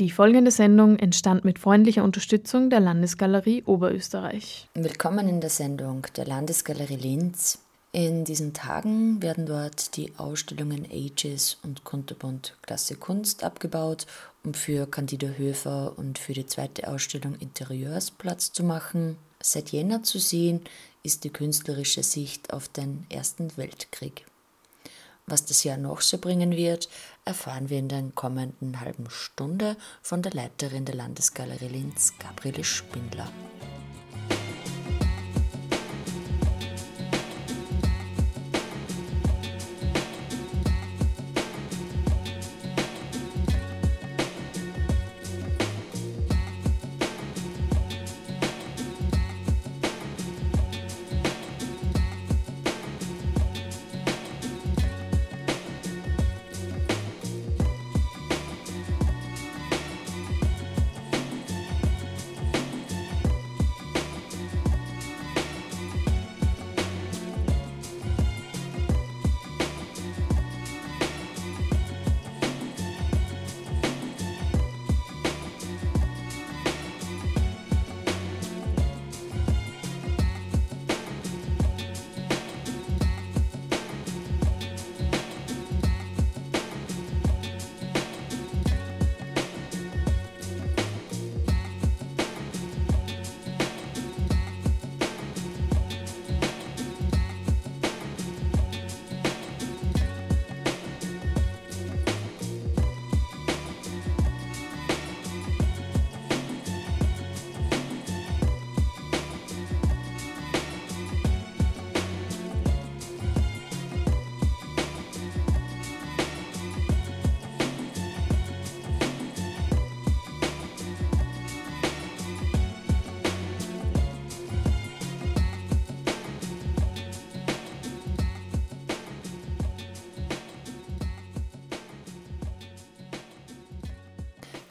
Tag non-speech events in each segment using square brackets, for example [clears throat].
Die folgende Sendung entstand mit freundlicher Unterstützung der Landesgalerie Oberösterreich. Willkommen in der Sendung der Landesgalerie Linz. In diesen Tagen werden dort die Ausstellungen Ages und Kunterbund Klasse Kunst abgebaut, um für Candida Höfer und für die zweite Ausstellung Interieurs Platz zu machen. Seit Jänner zu sehen ist die künstlerische Sicht auf den Ersten Weltkrieg. Was das Jahr noch so bringen wird, erfahren wir in der kommenden halben Stunde von der Leiterin der Landesgalerie Linz, Gabriele Spindler.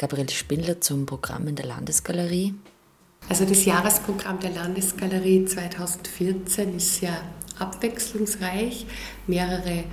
Gabriele Spindler zum Programm in der Landesgalerie. Also das Jahresprogramm der Landesgalerie 2014 ist ja abwechslungsreich. Mehrere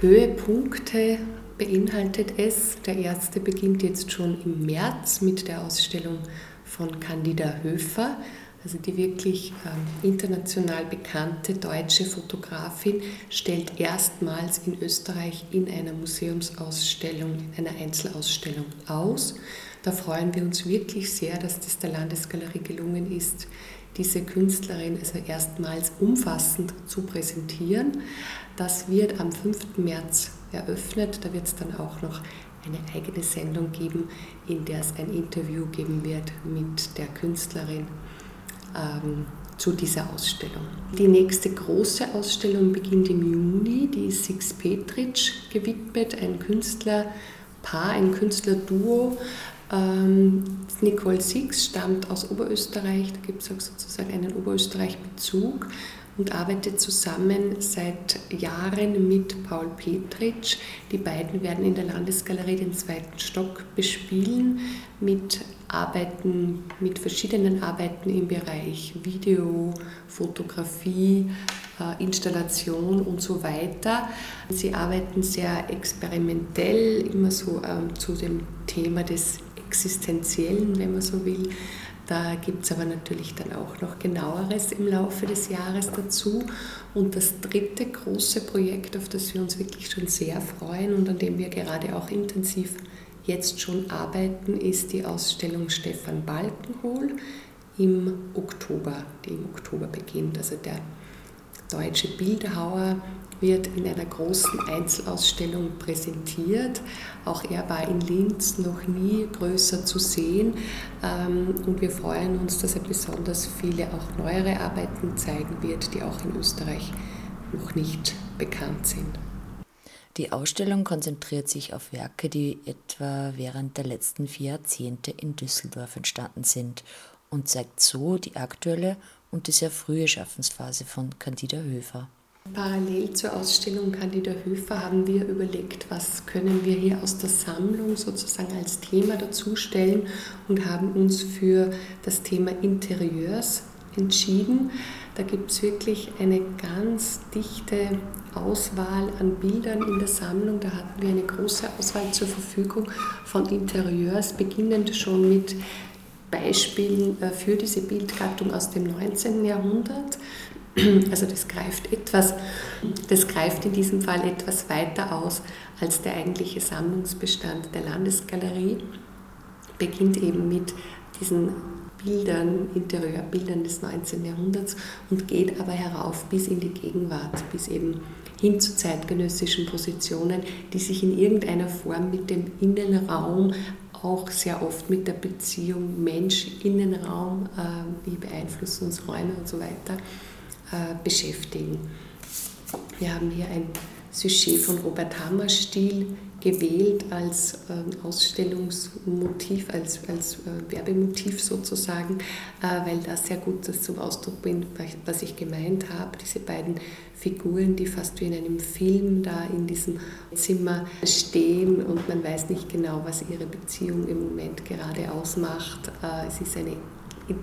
Höhepunkte beinhaltet es. Der erste beginnt jetzt schon im März mit der Ausstellung von Candida Höfer also die wirklich ähm, international bekannte deutsche Fotografin stellt erstmals in Österreich in einer Museumsausstellung, in einer Einzelausstellung aus. Da freuen wir uns wirklich sehr, dass das der Landesgalerie gelungen ist, diese Künstlerin also erstmals umfassend zu präsentieren. Das wird am 5. März eröffnet. Da wird es dann auch noch eine eigene Sendung geben, in der es ein Interview geben wird mit der Künstlerin ähm, zu dieser Ausstellung. Die nächste große Ausstellung beginnt im Juni, die ist Six Petric gewidmet, ein Künstlerpaar, ein Künstlerduo. Ähm, Nicole Six stammt aus Oberösterreich, da gibt es sozusagen einen Oberösterreich-Bezug und arbeitet zusammen seit Jahren mit Paul Petritsch. Die beiden werden in der Landesgalerie den zweiten Stock bespielen mit Arbeiten, mit verschiedenen Arbeiten im Bereich Video, Fotografie, äh, Installation und so weiter. Sie arbeiten sehr experimentell, immer so ähm, zu dem Thema des Existenziellen, wenn man so will. Da gibt es aber natürlich dann auch noch genaueres im Laufe des Jahres dazu. Und das dritte große Projekt, auf das wir uns wirklich schon sehr freuen und an dem wir gerade auch intensiv jetzt schon arbeiten, ist die Ausstellung Stefan Balkenhol im Oktober, die im Oktober beginnt. Also der deutsche Bildhauer wird in einer großen Einzelausstellung präsentiert. Auch er war in Linz noch nie größer zu sehen ähm, und wir freuen uns, dass er besonders viele auch neuere Arbeiten zeigen wird, die auch in Österreich noch nicht bekannt sind. Die Ausstellung konzentriert sich auf Werke, die etwa während der letzten vier Jahrzehnte in Düsseldorf entstanden sind und zeigt so die aktuelle und die sehr frühe Schaffensphase von Candida Höfer. Parallel zur Ausstellung Candida Höfer haben wir überlegt, was können wir hier aus der Sammlung sozusagen als Thema dazustellen und haben uns für das Thema Interieurs entschieden. Da gibt es wirklich eine ganz dichte Auswahl an Bildern in der Sammlung. Da hatten wir eine große Auswahl zur Verfügung von Interieurs, beginnend schon mit Beispielen äh, für diese Bildgattung aus dem 19. Jahrhundert. [clears throat] Also das greift etwas, das greift in diesem Fall etwas weiter aus als der eigentliche Sammlungsbestand der Landesgalerie. Beginnt eben mit diesen Bildern, Interieurbildern des 19. Jahrhunderts und geht aber herauf bis in die Gegenwart, bis eben hin zu zeitgenössischen Positionen, die sich in irgendeiner Form mit dem Innenraum, auch sehr oft mit der Beziehung Mensch-Innenraum, äh, wie beeinflussen uns Räume und so weiter, beschäftigen. Wir haben hier ein Sujet von Robert Hammerstil gewählt als ähm, Ausstellungsmotiv, als, als äh, Werbemotiv sozusagen, äh, weil das sehr gut das zum Ausdruck bringt, was ich gemeint habe. Diese beiden Figuren, die fast wie in einem Film da in diesem Zimmer stehen und man weiß nicht genau, was ihre Beziehung im Moment gerade ausmacht. Äh, es ist eine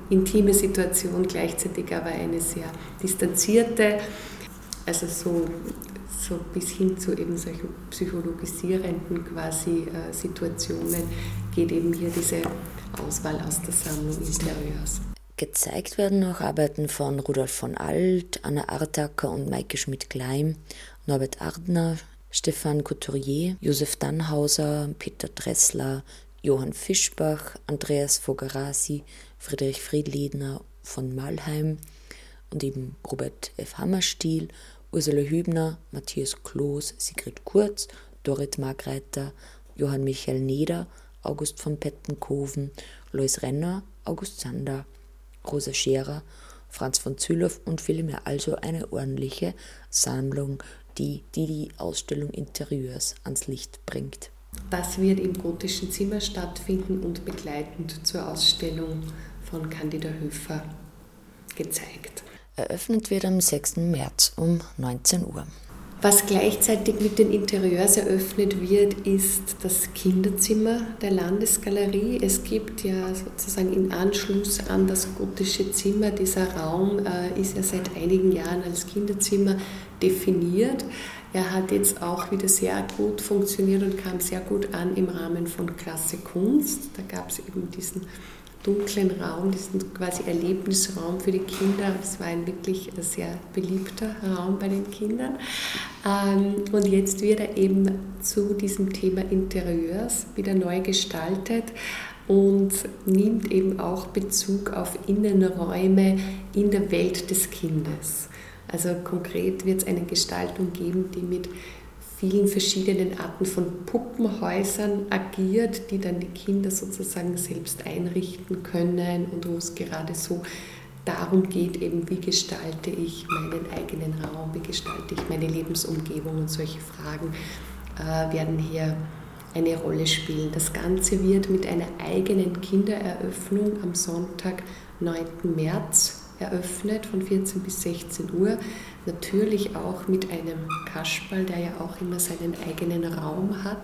intime Situation, gleichzeitig aber eine sehr distanzierte. Also so so bis hin zu eben solchen psychologisierenden quasi äh, Situationen geht eben hier diese Auswahl aus der Sammlung Interieurs. Gezeigt werden auch Arbeiten von Rudolf von Alt, Anna Artacker und Maike Schmidt-Kleim, Norbert Ardner, Stefan Couturier, Josef Dannhauser, Peter Dressler, Johann Fischbach, Andreas Fogarasi, Friedrich Friedliedner von Malheim und eben Robert F. Hammerstiel Ursula Hübner, Matthias Kloß, Sigrid Kurz, Dorit Margreiter, Johann Michael Neder, August von Pettenkoven, Lois Renner, August Sander, Rosa Scherer, Franz von Zülow und viele mehr. Also eine ordentliche Sammlung, die die, die Ausstellung Interieurs ans Licht bringt. Das wird im gotischen Zimmer stattfinden und begleitend zur Ausstellung von Candida Höfer gezeigt. Eröffnet wird am 6. März um 19 Uhr. Was gleichzeitig mit den Interieurs eröffnet wird, ist das Kinderzimmer der Landesgalerie. Es gibt ja sozusagen im Anschluss an das gotische Zimmer, dieser Raum äh, ist ja seit einigen Jahren als Kinderzimmer definiert. Er hat jetzt auch wieder sehr gut funktioniert und kam sehr gut an im Rahmen von Klasse Kunst. Da gab es eben diesen dunklen Raum, diesen quasi Erlebnisraum für die Kinder. Es war ein wirklich sehr beliebter Raum bei den Kindern. Ähm, und jetzt wird er eben zu diesem Thema Interieurs wieder neu gestaltet und nimmt eben auch Bezug auf Innenräume in der Welt des Kindes. Also konkret wird es eine Gestaltung geben, die mit vielen verschiedenen Arten von Puppenhäusern agiert, die dann die Kinder sozusagen selbst einrichten können und wo es gerade so darum geht, eben wie gestalte ich meinen eigenen Raum, wie gestalte ich meine Lebensumgebung und solche Fragen äh, werden hier eine Rolle spielen. Das Ganze wird mit einer eigenen Kindereröffnung am Sonntag, 9. März eröffnet von 14 bis 16 Uhr. Natürlich auch mit einem Kasperl, der ja auch immer seinen eigenen Raum hat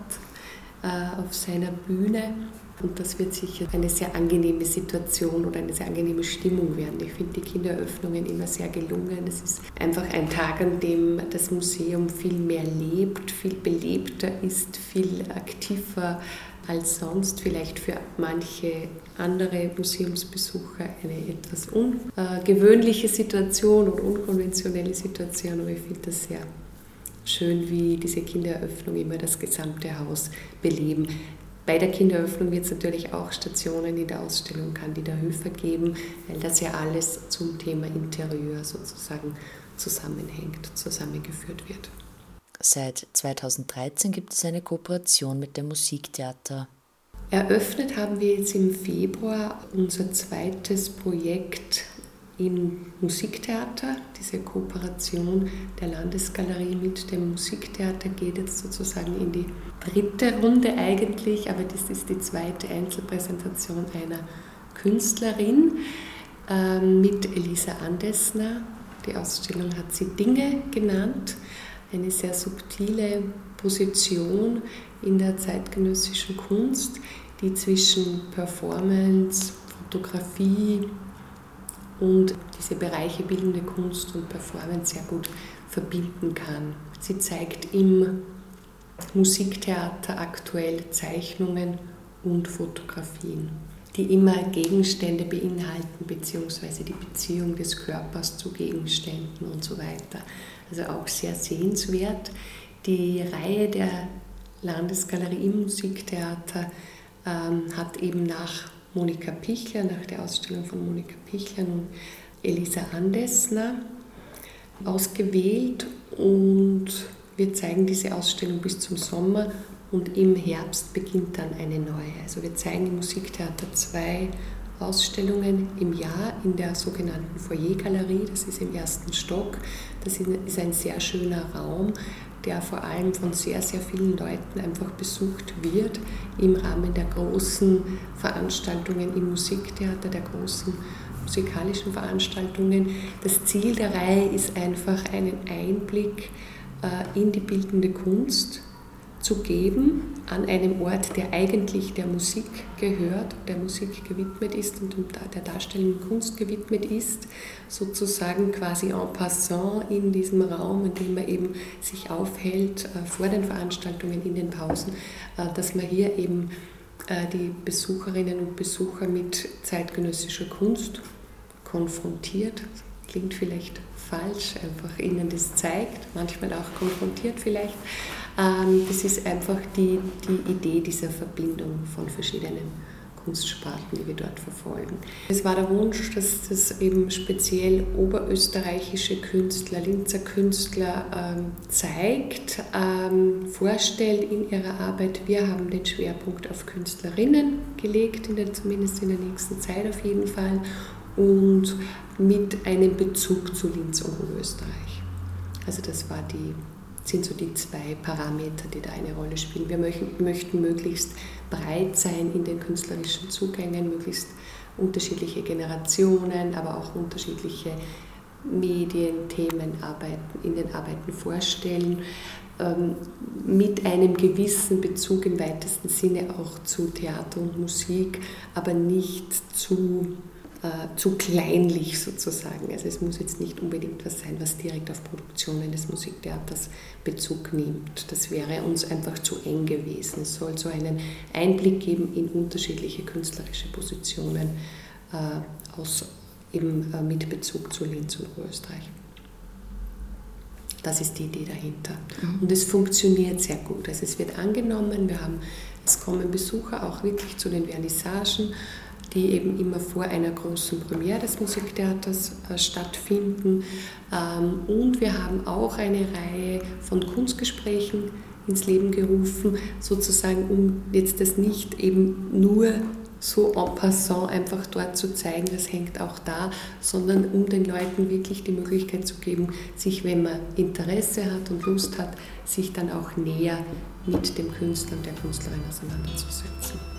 äh, auf seiner Bühne. Und das wird sicher eine sehr angenehme Situation oder eine sehr angenehme Stimmung werden. Ich finde die Kindereröffnungen immer sehr gelungen. Es ist einfach ein Tag, an dem das Museum viel mehr lebt, viel belebter ist, viel aktiver als sonst vielleicht für manche andere Museumsbesucher eine etwas ungewöhnliche Situation oder unkonventionelle Situation. Aber ich finde das sehr schön, wie diese Kindereröffnung immer das gesamte Haus beleben. Bei der Kindereröffnung wird es natürlich auch Stationen in der Ausstellung Candida Höfer geben, weil das ja alles zum Thema Interieur sozusagen zusammenhängt, zusammengeführt wird. Seit 2013 gibt es eine Kooperation mit dem Musiktheater. Eröffnet haben wir jetzt im Februar unser zweites Projekt im Musiktheater. Diese Kooperation der Landesgalerie mit dem Musiktheater geht jetzt sozusagen in die dritte Runde eigentlich, aber das ist die zweite Einzelpräsentation einer Künstlerin äh, mit Elisa Andesner. Die Ausstellung hat sie Dinge genannt eine sehr subtile Position in der zeitgenössischen Kunst, die zwischen Performance, Fotografie, und diese Bereiche bildende Kunst und Performance sehr gut verbinden kann. Sie zeigt im Musiktheater aktuell Zeichnungen und Fotografien, die immer Gegenstände beinhalten, beziehungsweise die Beziehung des Körpers zu Gegenständen und so weiter. Also auch sehr sehenswert. Die Reihe der Landesgalerie im Musiktheater ähm, hat eben nach Monika Pichler, nach der Ausstellung von Monika Pichler und Elisa Andesner ausgewählt und wir zeigen diese Ausstellung bis zum Sommer und im Herbst beginnt dann eine neue. Also wir zeigen im Musiktheater zwei Ausstellungen im Jahr in der sogenannten Foyergalerie, das ist im ersten Stock. Das ist ein sehr schöner Raum, der vor allem von sehr, sehr vielen Leuten einfach besucht wird im Rahmen der großen Veranstaltungen im Musiktheater, der großen musikalischen Veranstaltungen. Das Ziel der Reihe ist einfach einen Einblick äh, in die bildende Kunst zu geben an einem Ort, der eigentlich der Musik gehört, der Musik gewidmet ist und der darstellenden Kunst gewidmet ist, sozusagen quasi en passant in diesem Raum, in dem man eben sich aufhält äh, vor den Veranstaltungen, in den Pausen, äh, dass man hier eben die Besucherinnen und Besucher mit zeitgenössischer Kunst konfrontiert. Klingt vielleicht falsch, einfach ihnen das zeigt, manchmal auch konfrontiert vielleicht. Ähm, das ist einfach die, die Idee dieser Verbindung von verschiedenen Kunstsparten, die wir dort verfolgen. Es war der Wunsch, dass das eben speziell oberösterreichische Künstler, Linzer Künstler ähm, zeigt, ähm, vorstellt in ihrer Arbeit. Wir haben den Schwerpunkt auf Künstlerinnen gelegt, in der, zumindest in der nächsten Zeit auf jeden Fall und mit einem Bezug zu Linz und Oberösterreich. Also das war die, sind so die zwei Parameter, die da eine Rolle spielen. Wir möchten, möglichst breit sein in den künstlerischen Zugängen, möglichst unterschiedliche Generationen, aber auch unterschiedliche Medien, Themen, Arbeiten, in den Arbeiten vorstellen, ähm, mit einem gewissen Bezug im weitesten Sinne auch zu Theater und Musik, aber nicht zu äh, zu kleinlich sozusagen. Also es muss jetzt nicht unbedingt was sein, was direkt auf Produktionen des Musiktheaters Bezug nimmt. Das wäre uns einfach zu eng gewesen. Es soll so einen Einblick geben in unterschiedliche künstlerische Positionen äh, aus, eben, äh, mit Bezug zu Linz und Österreich. Das ist die Idee dahinter. Mhm. Und es funktioniert sehr gut. Also es wird angenommen, wir haben, es kommen Besucher auch wirklich zu den Vernissagen die eben immer vor einer großen Premiere des Musiktheaters äh, stattfinden. Ähm, und wir haben auch eine Reihe von Kunstgesprächen ins Leben gerufen, sozusagen, um jetzt das nicht eben nur so en passant einfach dort zu zeigen, das hängt auch da, sondern um den Leuten wirklich die Möglichkeit zu geben, sich, wenn man Interesse hat und Lust hat, sich dann auch näher mit dem Künstler und der Künstlerin auseinanderzusetzen.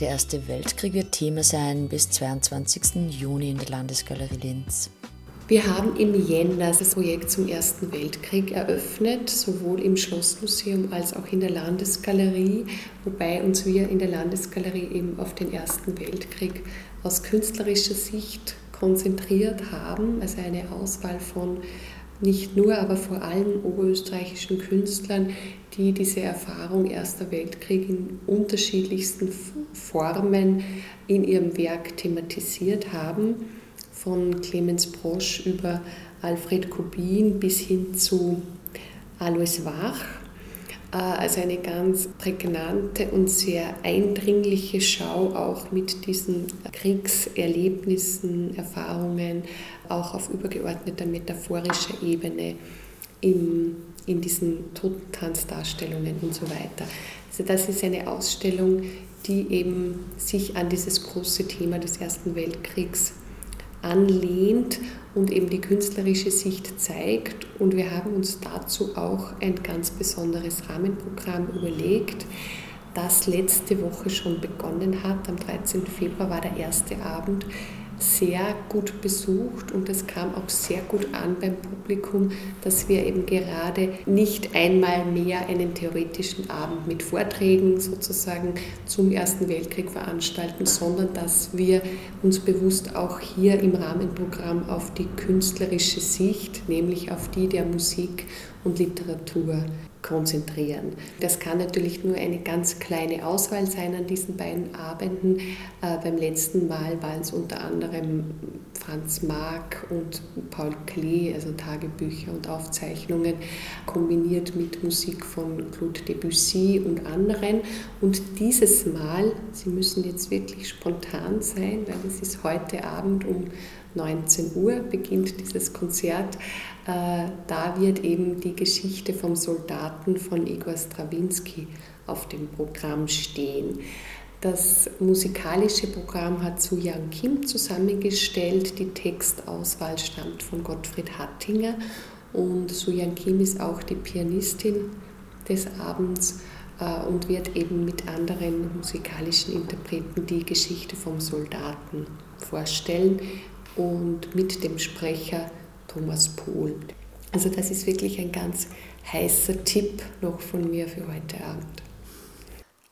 Der Erste Weltkrieg wird Thema sein bis 22. Juni in der Landesgalerie Linz. Wir haben im Jänner das Projekt zum Ersten Weltkrieg eröffnet, sowohl im Schlossmuseum als auch in der Landesgalerie, wobei uns wir in der Landesgalerie eben auf den Ersten Weltkrieg aus künstlerischer Sicht konzentriert haben, also eine Auswahl von nicht nur, aber vor allem oberösterreichischen Künstlern, die diese Erfahrung Erster Weltkrieg in unterschiedlichsten Formen in ihrem Werk thematisiert haben, von Clemens Brosch über Alfred Kubin bis hin zu Alois Wach. Also eine ganz prägnante und sehr eindringliche Schau auch mit diesen Kriegserlebnissen, Erfahrungen, auch auf übergeordneter metaphorischer Ebene im, in diesen Totentanzdarstellungen und so weiter. Also das ist eine Ausstellung, die eben sich an dieses große Thema des Ersten Weltkriegs anlehnt und eben die künstlerische Sicht zeigt. Und wir haben uns dazu auch ein ganz besonderes Rahmenprogramm überlegt, das letzte Woche schon begonnen hat. Am 13. Februar war der erste Abend sehr gut besucht und es kam auch sehr gut an beim Publikum, dass wir eben gerade nicht einmal mehr einen theoretischen Abend mit Vorträgen sozusagen zum Ersten Weltkrieg veranstalten, sondern dass wir uns bewusst auch hier im Rahmenprogramm auf die künstlerische Sicht, nämlich auf die der Musik und Literatur konzentrieren. Das kann natürlich nur eine ganz kleine Auswahl sein an diesen beiden Abenden. Äh, beim letzten Mal waren es unter anderem Franz Marc und Paul Klee, also Tagebücher und Aufzeichnungen, kombiniert mit Musik von Claude Debussy und anderen. Und dieses Mal, Sie müssen jetzt wirklich spontan sein, weil es ist heute Abend um 19 Uhr beginnt dieses Konzert. Äh, da wird eben die Geschichte vom Soldaten von Igor Strawinski auf dem Programm stehen. Das musikalische Programm hat Su Yang Kim zusammengestellt. Die Textauswahl stammt von Gottfried Hattinger und Su Yang Kim ist auch die Pianistin des Abends äh, und wird eben mit anderen musikalischen Interpreten die Geschichte vom Soldaten vorstellen und mit dem Sprecher Thomas Pohl. Also das ist wirklich ein ganz heißer Tipp noch von mir für heute Abend.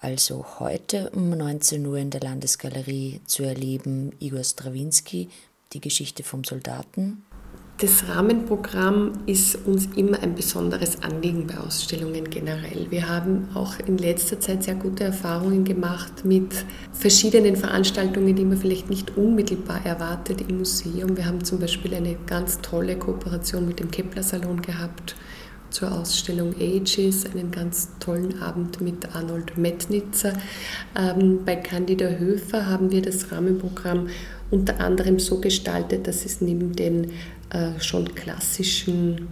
Also heute um 19 Uhr in der Landesgalerie zu erleben Igor Strawinski, die Geschichte vom Soldaten das Rahmenprogramm ist uns immer ein besonderes Anliegen bei Ausstellungen generell. Wir haben auch in letzter Zeit sehr gute Erfahrungen gemacht mit verschiedenen Veranstaltungen, die man vielleicht nicht unmittelbar erwartet im Museum. Wir haben zum Beispiel eine ganz tolle Kooperation mit dem Kepler Salon gehabt zur Ausstellung Ages, einen ganz tollen Abend mit Arnold Metnitzer. Ähm, bei Candida Höfer haben wir das Rahmenprogramm unter anderem so gestaltet, dass es neben den äh, schon klassischen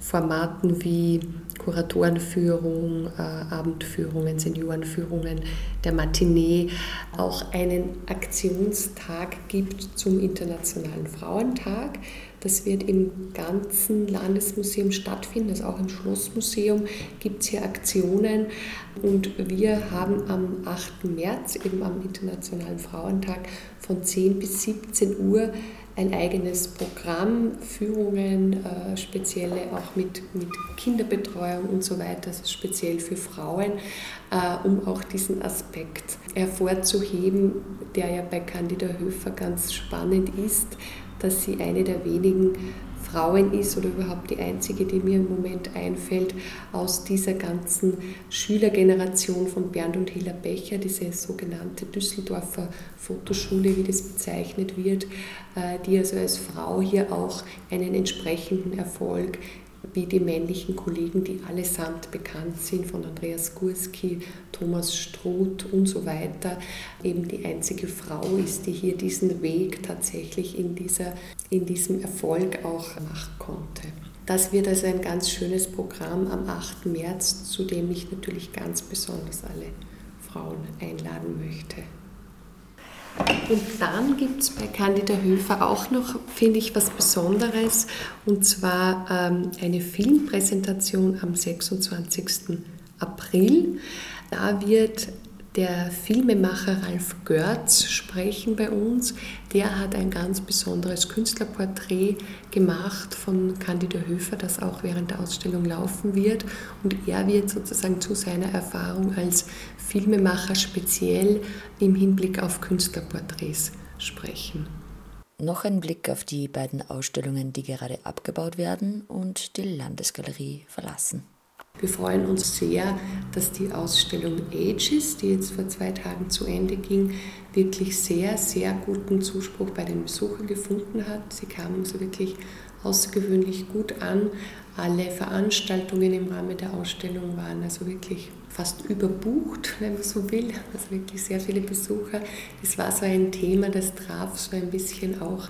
Formaten wie Kuratorenführung, äh, Abendführungen, Seniorenführungen, der Matinee auch einen Aktionstag gibt zum Internationalen Frauentag. Das wird im ganzen Landesmuseum stattfinden, also auch im Schlossmuseum gibt es hier Aktionen. Und wir haben am 8. März, eben am Internationalen Frauentag, von 10 bis 17 Uhr ein eigenes Programm, Führungen, äh, spezielle auch mit, mit Kinderbetreuung und so weiter, also speziell für Frauen, äh, um auch diesen Aspekt hervorzuheben, der ja bei Candida Höfer ganz spannend ist, dass sie eine der wenigen Frauen ist oder überhaupt die einzige, die mir im Moment einfällt, aus dieser ganzen Schülergeneration von Bernd und Hilla Becher, diese sogenannte Düsseldorfer Fotoschule, wie das bezeichnet wird, äh, die also als Frau hier auch einen entsprechenden Erfolg wie die männlichen Kollegen, die allesamt bekannt sind, von Andreas Gurski, Thomas Struth und so weiter, eben die einzige Frau ist, die hier diesen Weg tatsächlich in, dieser, in diesem Erfolg auch machen konnte. Das wird also ein ganz schönes Programm am 8. März, zu dem ich natürlich ganz besonders alle Frauen einladen möchte. Und dann gibt es bei Candida Höfer auch noch, finde ich, was Besonderes, und zwar ähm, eine Filmpräsentation am 26. April. Da wird der Filmemacher Ralf Görz sprechen bei uns. Der hat ein ganz besonderes Künstlerporträt gemacht von Candida Höfer, das auch während der Ausstellung laufen wird. Und er wird sozusagen zu seiner Erfahrung als Filmemacher speziell im Hinblick auf Künstlerporträts sprechen. Noch ein Blick auf die beiden Ausstellungen, die gerade abgebaut werden und die Landesgalerie verlassen. Wir freuen uns sehr, dass die Ausstellung Ages, die jetzt vor zwei Tagen zu Ende ging, wirklich sehr, sehr guten Zuspruch bei den Besuchern gefunden hat. Sie kamen so wirklich außergewöhnlich gut an. Alle Veranstaltungen im Rahmen der Ausstellung waren also wirklich fast überbucht, wenn man so will. Also wirklich sehr viele Besucher. Es war so ein Thema, das traf so ein bisschen auch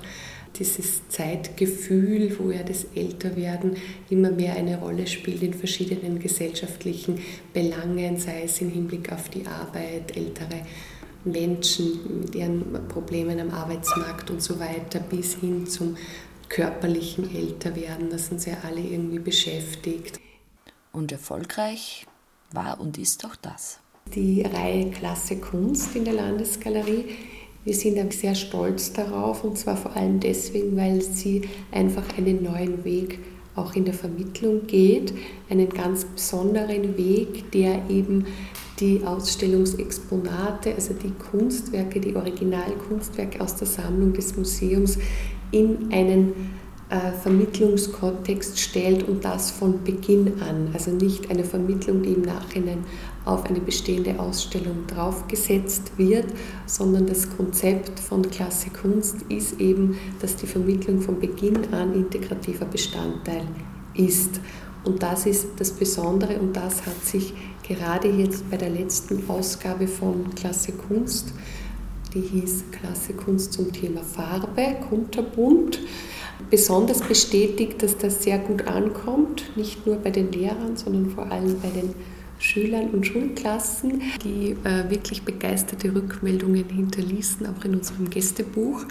dieses Zeitgefühl, wo ja das Älterwerden immer mehr eine Rolle spielt in verschiedenen gesellschaftlichen Belangen, sei es im Hinblick auf die Arbeit, ältere Menschen mit ihren Problemen am Arbeitsmarkt und so weiter, bis hin zum körperlichen Älterwerden. Da sind sie ja alle irgendwie beschäftigt. Und erfolgreich war und ist auch das. Die Reihe Klasse Kunst in der Landesgalerie wir sind sehr stolz darauf und zwar vor allem deswegen, weil sie einfach einen neuen Weg auch in der Vermittlung geht, einen ganz besonderen Weg, der eben die Ausstellungsexponate, also die Kunstwerke, die Originalkunstwerke aus der Sammlung des Museums in einen Vermittlungskontext stellt und das von Beginn an. Also nicht eine Vermittlung, die im Nachhinein auf eine bestehende Ausstellung draufgesetzt wird, sondern das Konzept von Klasse Kunst ist eben, dass die Vermittlung von Beginn an integrativer Bestandteil ist. Und das ist das Besondere und das hat sich gerade jetzt bei der letzten Ausgabe von Klasse Kunst, die hieß Klasse Kunst zum Thema Farbe, kunterbunt, besonders bestätigt, dass das sehr gut ankommt, nicht nur bei den Lehrern, sondern vor allem bei den Schülern und Schulklassen, die äh, wirklich begeisterte Rückmeldungen hinterließen, auch in unserem Gästebuch.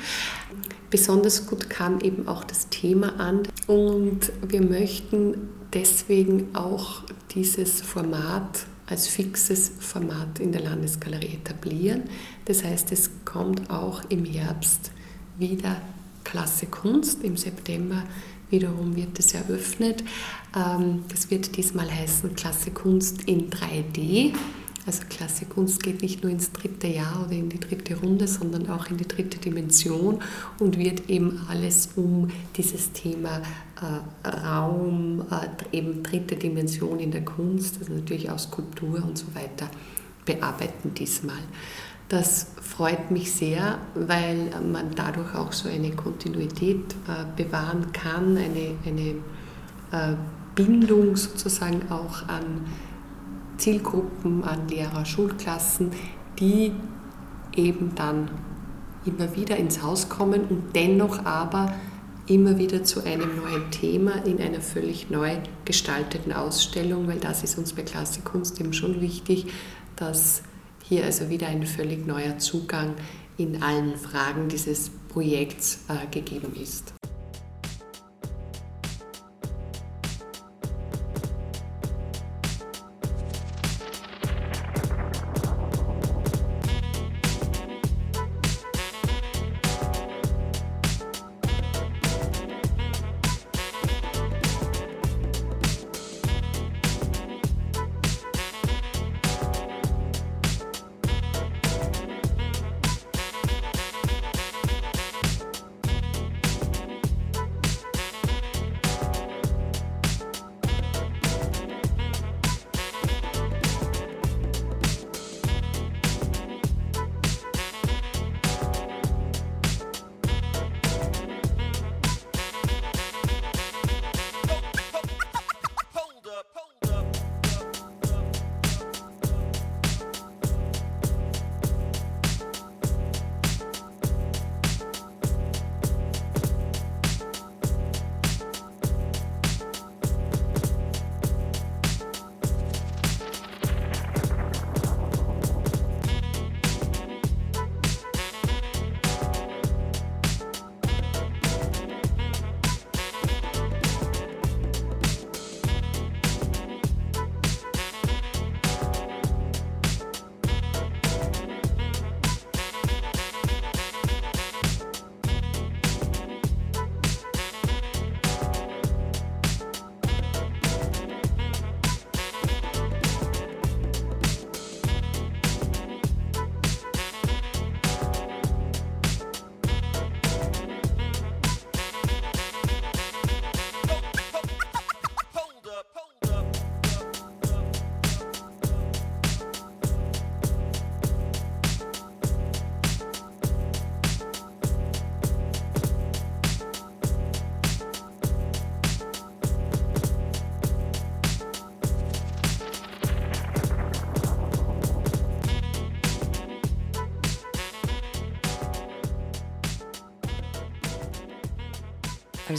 Besonders gut kam eben auch das Thema an und wir möchten deswegen auch dieses Format als fixes Format in der Landesgalerie etablieren. Das heißt, es kommt auch im Herbst wieder Klasse Kunst. Im September wiederum wird es eröffnet. Ähm, das wird diesmal heißen Klasse Kunst in 3D. Also Klasse Kunst geht nicht nur ins dritte Jahr oder in die dritte Runde, sondern auch in die dritte Dimension und wird eben alles um dieses Thema äh, Raum, äh, eben dritte Dimension in der Kunst, also natürlich auch Skulptur und so weiter, bearbeiten diesmal. Das freut mich sehr, weil man dadurch auch so eine Kontinuität äh, bewahren kann, eine, eine äh, Bindung sozusagen auch an Zielgruppen, an Lehrer, Schulklassen, die eben dann immer wieder ins Haus kommen und dennoch aber immer wieder zu einem neuen Thema in einer völlig neu gestalteten Ausstellung, weil das ist uns bei Klassikkunst eben schon wichtig, dass hier also wieder ein völlig neuer Zugang in allen Fragen dieses Projekts äh, gegeben ist.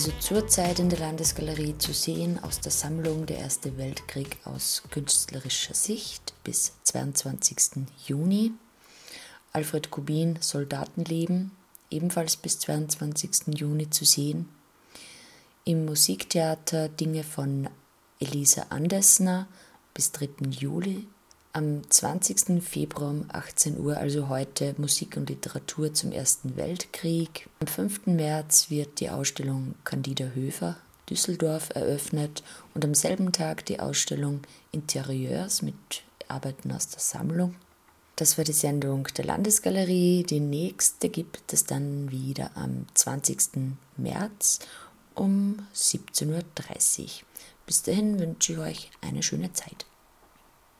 Also zurzeit in der Landesgalerie zu sehen aus der Sammlung Der Erste Weltkrieg aus künstlerischer Sicht bis 22. Juni. Alfred Kubin Soldatenleben ebenfalls bis 22. Juni zu sehen. Im Musiktheater Dinge von Elisa Andersner bis 3. Juli. Am 20. Februar um 18 Uhr, also heute, Musik und Literatur zum Ersten Weltkrieg. Am 5. März wird die Ausstellung Candida Höfer Düsseldorf eröffnet und am selben Tag die Ausstellung Interieurs mit Arbeiten aus der Sammlung. Das war die Sendung der Landesgalerie. Die nächste gibt es dann wieder am 20. März um 17.30 Uhr. Bis dahin wünsche ich euch eine schöne Zeit.